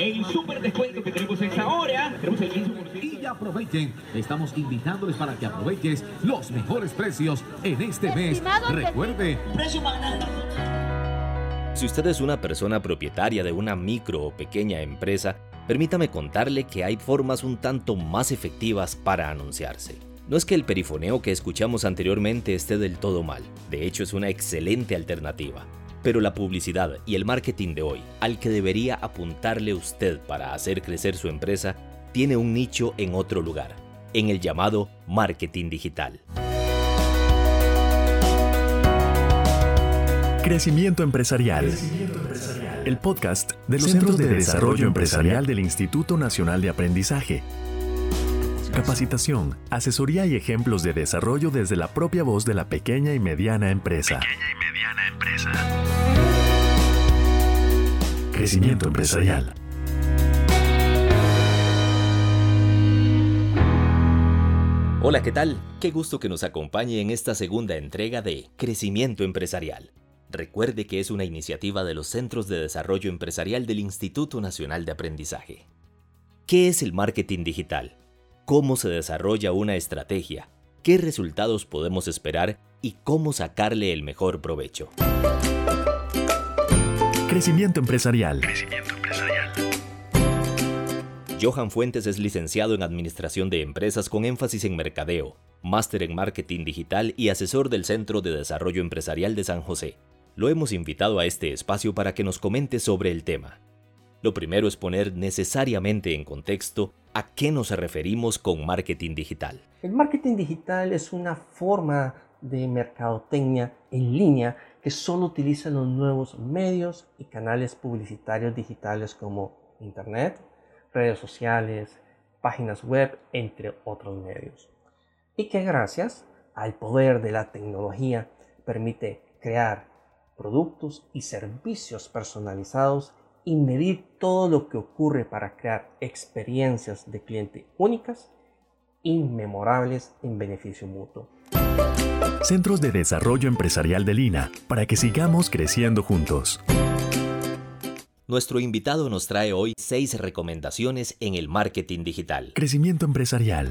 el super descuento que tenemos esta hora. Tenemos el 15%. Y aprovechen, estamos invitándoles para que aproveches los mejores precios en este mes. Estimado Recuerde, Precio. Si usted es una persona propietaria de una micro o pequeña empresa, permítame contarle que hay formas un tanto más efectivas para anunciarse. No es que el perifoneo que escuchamos anteriormente esté del todo mal, de hecho es una excelente alternativa. Pero la publicidad y el marketing de hoy, al que debería apuntarle usted para hacer crecer su empresa, tiene un nicho en otro lugar, en el llamado marketing digital. Crecimiento empresarial. El podcast de los Centros de Desarrollo Empresarial del Instituto Nacional de Aprendizaje. Capacitación, asesoría y ejemplos de desarrollo desde la propia voz de la pequeña y mediana empresa. Crecimiento empresarial. Hola, ¿qué tal? Qué gusto que nos acompañe en esta segunda entrega de Crecimiento Empresarial. Recuerde que es una iniciativa de los Centros de Desarrollo Empresarial del Instituto Nacional de Aprendizaje. ¿Qué es el marketing digital? ¿Cómo se desarrolla una estrategia? ¿Qué resultados podemos esperar? ¿Y cómo sacarle el mejor provecho? Crecimiento empresarial. Johan Fuentes es licenciado en Administración de Empresas con énfasis en mercadeo, máster en marketing digital y asesor del Centro de Desarrollo Empresarial de San José. Lo hemos invitado a este espacio para que nos comente sobre el tema. Lo primero es poner necesariamente en contexto a qué nos referimos con marketing digital. El marketing digital es una forma de mercadotecnia en línea que solo utiliza los nuevos medios y canales publicitarios digitales como Internet, redes sociales, páginas web, entre otros medios. Y que gracias al poder de la tecnología permite crear productos y servicios personalizados y medir todo lo que ocurre para crear experiencias de cliente únicas, inmemorables en beneficio mutuo. Centros de Desarrollo Empresarial de Lina, para que sigamos creciendo juntos. Nuestro invitado nos trae hoy seis recomendaciones en el marketing digital. Crecimiento empresarial.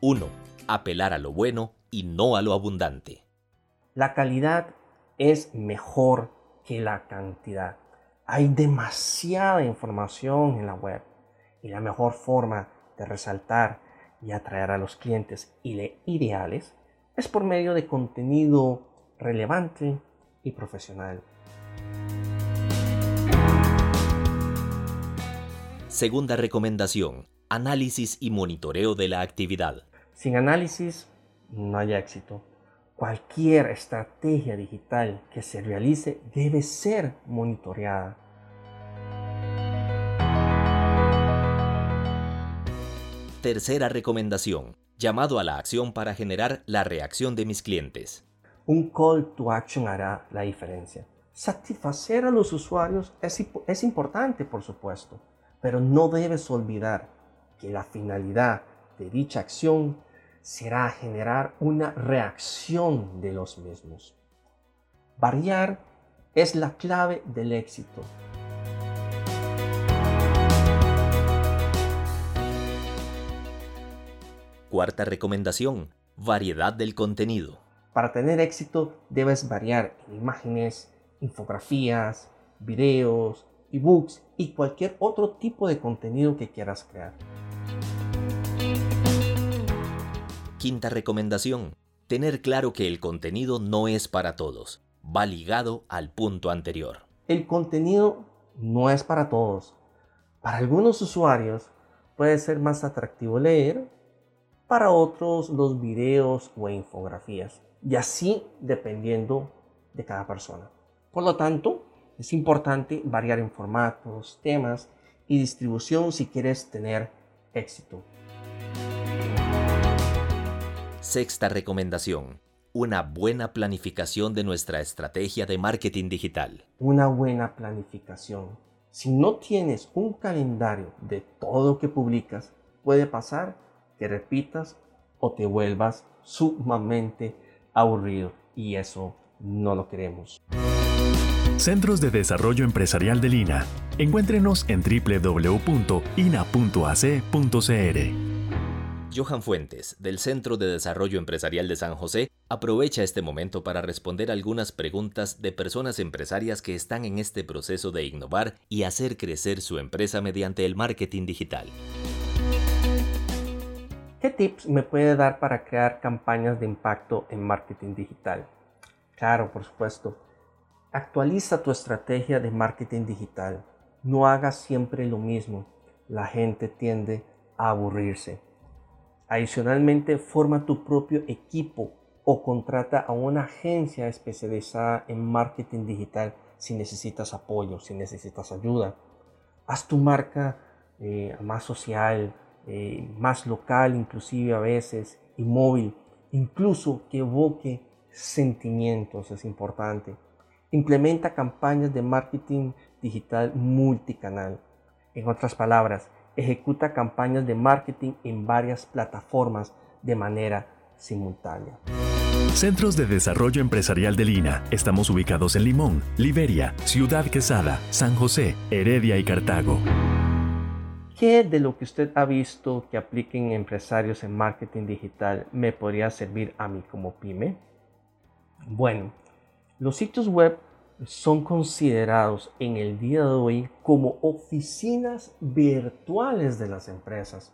1. Apelar a lo bueno y no a lo abundante. La calidad es mejor que la cantidad. Hay demasiada información en la web y la mejor forma de resaltar y atraer a los clientes ideales es por medio de contenido relevante y profesional. Segunda recomendación. Análisis y monitoreo de la actividad. Sin análisis no hay éxito. Cualquier estrategia digital que se realice debe ser monitoreada. Tercera recomendación. Llamado a la acción para generar la reacción de mis clientes. Un call to action hará la diferencia. Satisfacer a los usuarios es, es importante, por supuesto, pero no debes olvidar que la finalidad de dicha acción será generar una reacción de los mismos. Variar es la clave del éxito. Cuarta recomendación. Variedad del contenido. Para tener éxito debes variar en imágenes, infografías, videos, ebooks y cualquier otro tipo de contenido que quieras crear. Quinta recomendación. Tener claro que el contenido no es para todos. Va ligado al punto anterior. El contenido no es para todos. Para algunos usuarios puede ser más atractivo leer, para otros los videos o infografías, y así dependiendo de cada persona. Por lo tanto, es importante variar en formatos, temas y distribución si quieres tener éxito. Sexta recomendación. Una buena planificación de nuestra estrategia de marketing digital. Una buena planificación. Si no tienes un calendario de todo lo que publicas, puede pasar que repitas o te vuelvas sumamente aburrido y eso no lo queremos. Centros de Desarrollo Empresarial de Lina. Encuéntrenos en www.ina.ac.cr. Johan Fuentes, del Centro de Desarrollo Empresarial de San José, aprovecha este momento para responder algunas preguntas de personas empresarias que están en este proceso de innovar y hacer crecer su empresa mediante el marketing digital. ¿Qué tips me puede dar para crear campañas de impacto en marketing digital? Claro, por supuesto. Actualiza tu estrategia de marketing digital. No hagas siempre lo mismo. La gente tiende a aburrirse. Adicionalmente, forma tu propio equipo o contrata a una agencia especializada en marketing digital si necesitas apoyo, si necesitas ayuda. Haz tu marca eh, más social, eh, más local inclusive a veces, y móvil, incluso que evoque sentimientos, es importante. Implementa campañas de marketing digital multicanal. En otras palabras, ejecuta campañas de marketing en varias plataformas de manera simultánea. Centros de Desarrollo Empresarial de Lina. Estamos ubicados en Limón, Liberia, Ciudad Quesada, San José, Heredia y Cartago. ¿Qué de lo que usted ha visto que apliquen empresarios en marketing digital me podría servir a mí como pyme? Bueno, los sitios web son considerados en el día de hoy como oficinas virtuales de las empresas.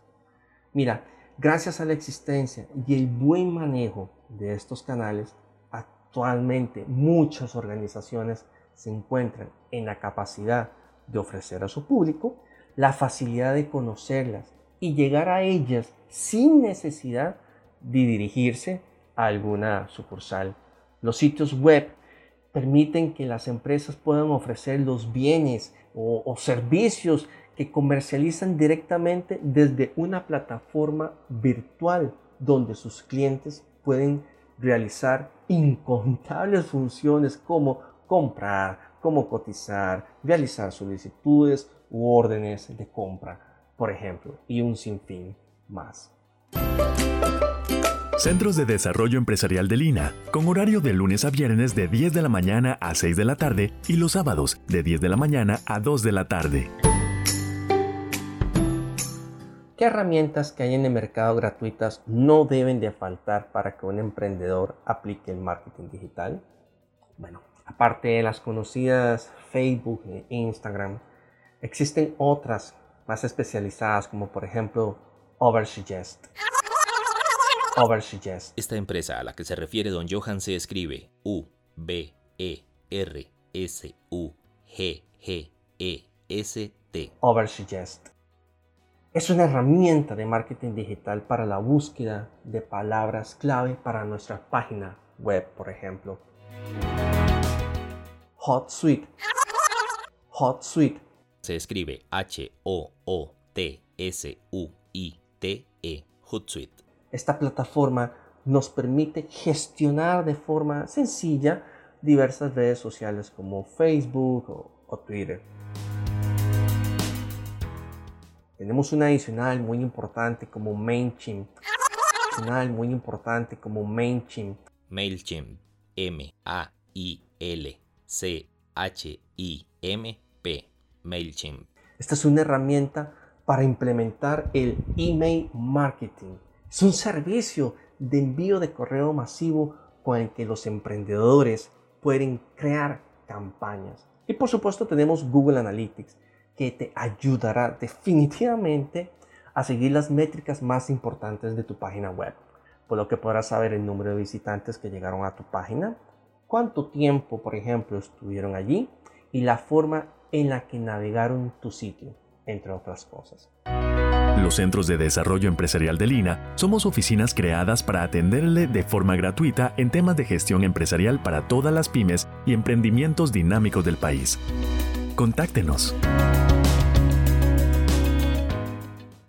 Mira, gracias a la existencia y el buen manejo de estos canales, actualmente muchas organizaciones se encuentran en la capacidad de ofrecer a su público la facilidad de conocerlas y llegar a ellas sin necesidad de dirigirse a alguna sucursal. Los sitios web permiten que las empresas puedan ofrecer los bienes o, servicios que comercializan directamente desde una plataforma virtual donde sus clientes pueden realizar incontables funciones como comprar, como cotizar, realizar solicitudes u órdenes de compra, por ejemplo, y un sinfín más. Centros de Desarrollo Empresarial de Lina, con horario de lunes a viernes de 10 de la mañana a 6 de la tarde y los sábados de 10 de la mañana a 2 de la tarde. ¿Qué herramientas que hay en el mercado gratuitas no deben de faltar para que un emprendedor aplique el marketing digital? Bueno, aparte de las conocidas Facebook e Instagram, existen otras más especializadas como por ejemplo Oversuggest. Oversuggest. Esta empresa a la que se refiere don Johan se escribe U B E R S U G G E S T. Oversuggest. Es una herramienta de marketing digital para la búsqueda de palabras clave para nuestra página web, por ejemplo. HotSuite. HotSuite. Se escribe H O O T S U I T E. HotSuite. Esta plataforma nos permite gestionar de forma sencilla diversas redes sociales como Facebook o, Twitter. Tenemos una adicional muy importante como MailChimp. Adicional muy importante como MailChimp. MailChimp. M-A-I-L-C-H-I-M-P. MailChimp. Esta es una herramienta para implementar el email marketing es un servicio de envío de correo masivo con el que los emprendedores pueden crear campañas. Y por supuesto tenemos Google Analytics que te ayudará definitivamente a seguir las métricas más importantes de tu página web, por lo que podrás saber el número de visitantes que llegaron a tu página, cuánto tiempo, por ejemplo, estuvieron allí y la forma en la que navegaron tu sitio, entre otras cosas. Los Centros de Desarrollo Empresarial de Lina somos oficinas creadas para atenderle de forma gratuita en temas de gestión empresarial para todas las pymes y emprendimientos dinámicos del país. Contáctenos.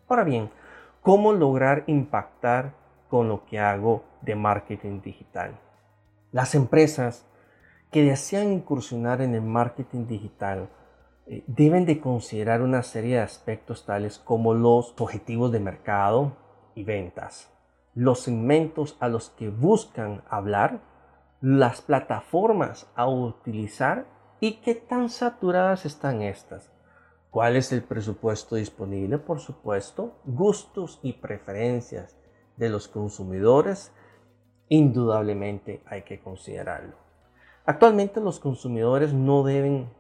Ahora bien, ¿cómo lograr impactar con lo que hago de marketing digital? Las empresas que desean incursionar en el marketing digital eh, deben de considerar una serie de aspectos tales como los objetivos de mercado y ventas, los segmentos a los que buscan hablar, las plataformas a utilizar y qué tan saturadas están estas. ¿Cuál es el presupuesto disponible? Por supuesto, gustos y preferencias de los consumidores, indudablemente hay que considerarlo. Actualmente los consumidores no deben,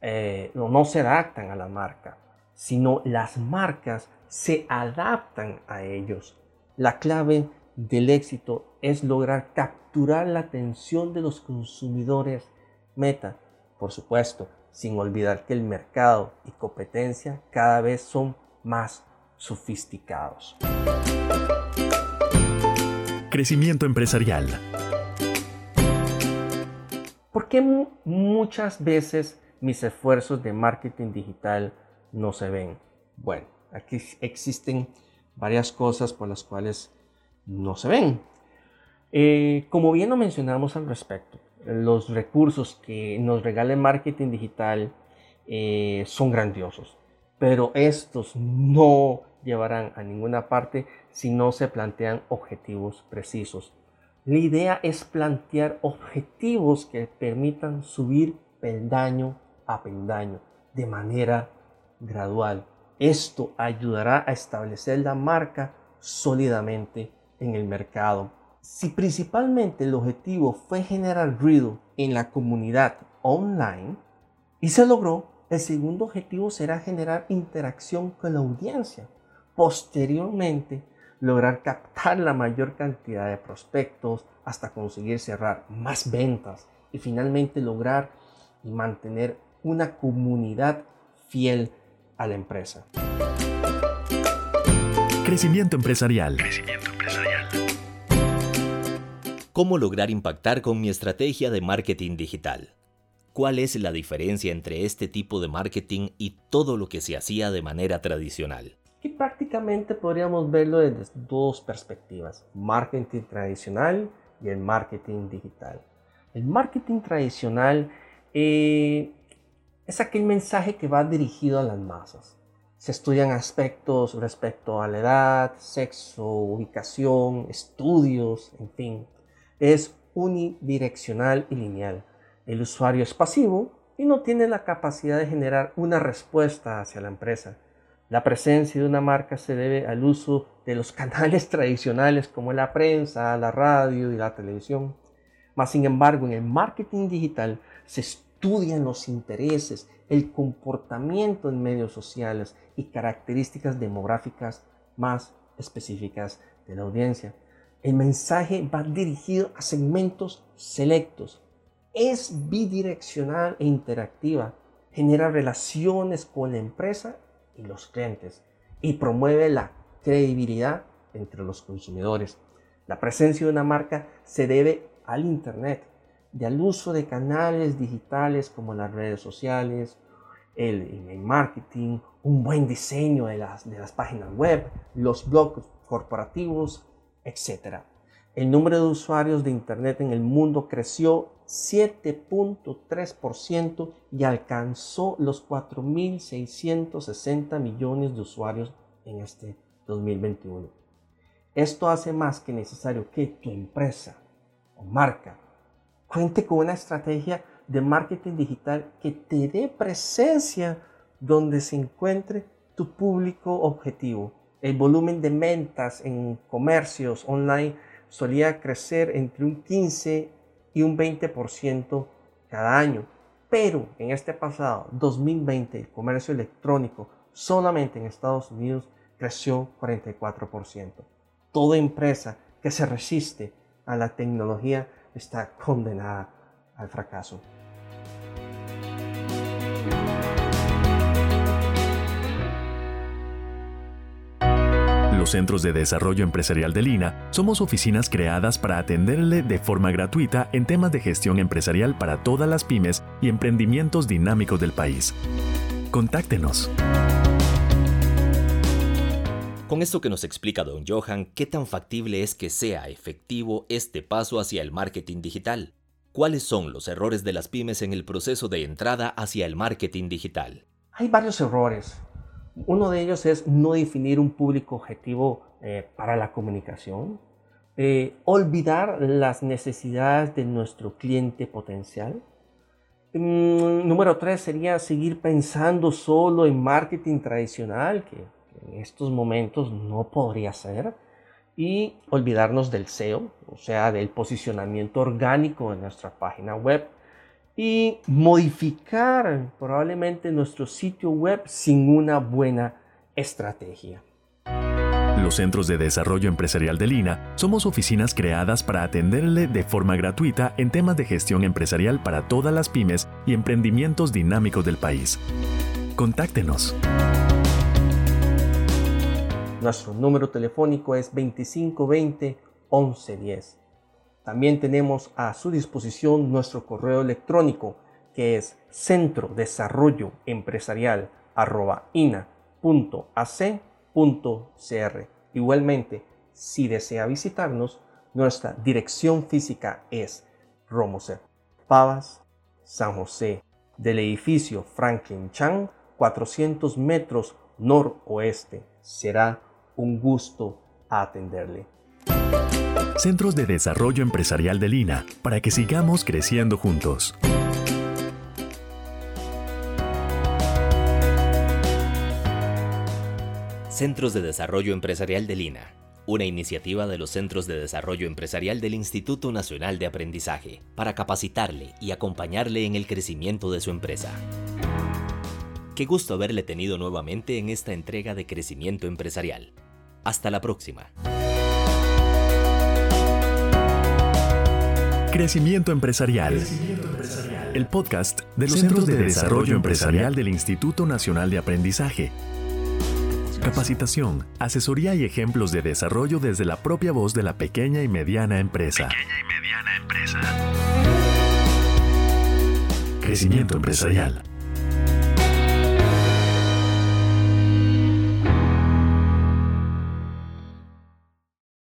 eh, no se adaptan a la marca, sino las marcas se adaptan a ellos. La clave del éxito es lograr capturar la atención de los consumidores meta, por supuesto, sin olvidar que el mercado y competencia cada vez son más sofisticados. Crecimiento empresarial. ¿Por qué muchas veces mis esfuerzos de marketing digital no se ven? Bueno, aquí existen varias cosas por las cuales no se ven. Eh, como bien lo mencionamos al respecto, los recursos que nos regala el marketing digital eh, son grandiosos, pero estos no llevarán a ninguna parte si no se plantean objetivos precisos. La idea es plantear objetivos que permitan subir peldaño a peldaño de manera gradual. Esto ayudará a establecer la marca sólidamente en el mercado. Si principalmente el objetivo fue generar ruido en la comunidad online y se logró, el segundo objetivo será generar interacción con la audiencia. Posteriormente, lograr captar la mayor cantidad de prospectos hasta conseguir cerrar más ventas y finalmente lograr y mantener una comunidad fiel a la empresa. Crecimiento empresarial. ¿Cómo lograr impactar con mi estrategia de marketing digital? ¿Cuál es la diferencia entre este tipo de marketing y todo lo que se hacía de manera tradicional? Y prácticamente podríamos verlo desde dos perspectivas, marketing tradicional y el marketing digital. El marketing tradicional eh, es aquel mensaje que va dirigido a las masas. Se estudian aspectos respecto a la edad, sexo, ubicación, estudios, en fin es unidireccional y lineal. El usuario es pasivo y no tiene la capacidad de generar una respuesta hacia la empresa. La presencia de una marca se debe al uso de los canales tradicionales como la prensa, la radio y la televisión. Mas, sin embargo, en el marketing digital se estudian los intereses, el comportamiento en medios sociales y características demográficas más específicas de la audiencia. El mensaje va dirigido a segmentos selectos. Es bidireccional e interactiva. Genera relaciones con la empresa y los clientes y promueve la credibilidad entre los consumidores. La presencia de una marca se debe al Internet, y al uso de canales digitales como las redes sociales, el email marketing, un buen diseño de las, de las páginas web, los blogs corporativos, etc. El número de usuarios de Internet en el mundo creció 7.3% y alcanzó los 4.660 millones de usuarios en este 2021. Esto hace más que necesario que tu empresa o marca cuente con una estrategia de marketing digital que te dé presencia donde se encuentre tu público objetivo el volumen de ventas en comercios online solía crecer entre un 15 y un 20% cada año. Pero en este pasado, 2020, el comercio electrónico solamente en Estados Unidos creció 44%. Toda empresa que se resiste a la tecnología está condenada al fracaso. Los Centros de Desarrollo Empresarial de Lina somos oficinas creadas para atenderle de forma gratuita en temas de gestión empresarial para todas las pymes y emprendimientos dinámicos del país. Contáctenos. Con esto que nos explica don Johan, ¿qué tan factible es que sea efectivo este paso hacia el marketing digital? ¿Cuáles son los errores de las pymes en el proceso de entrada hacia el marketing digital? Hay varios errores. Uno de ellos es no definir un público objetivo eh, para la comunicación. Eh, olvidar las necesidades de nuestro cliente potencial. Mm, número tres sería seguir pensando solo en marketing tradicional, que en estos momentos no podría ser. Y olvidarnos del SEO, o sea, del posicionamiento orgánico de nuestra página web. Y modificar probablemente nuestro sitio web sin una buena estrategia. Los Centros de Desarrollo Empresarial de Lina somos oficinas creadas para atenderle de forma gratuita en temas de gestión empresarial para todas las pymes y emprendimientos dinámicos del país. Contáctenos. Nuestro número telefónico es 2520 1110. También tenemos a su disposición nuestro correo electrónico que es centro desarrollo Igualmente, si desea visitarnos, nuestra dirección física es Romoser, Pavas, San José, del edificio Franklin Chan, 400 metros noroeste. Será un gusto atenderle. Centros de Desarrollo Empresarial de Lina, para que sigamos creciendo juntos. Centros de Desarrollo Empresarial de Lina, una iniciativa de los Centros de Desarrollo Empresarial del Instituto Nacional de Aprendizaje para capacitarle y acompañarle en el crecimiento de su empresa. Qué gusto haberle tenido nuevamente en esta entrega de crecimiento empresarial. Hasta la próxima. Crecimiento Empresarial. El podcast de los Centros de Desarrollo Empresarial del Instituto Nacional de Aprendizaje Capacitación, asesoría y ejemplos de desarrollo desde la propia voz de la pequeña y mediana empresa. Pequeña y mediana empresa. Crecimiento empresarial.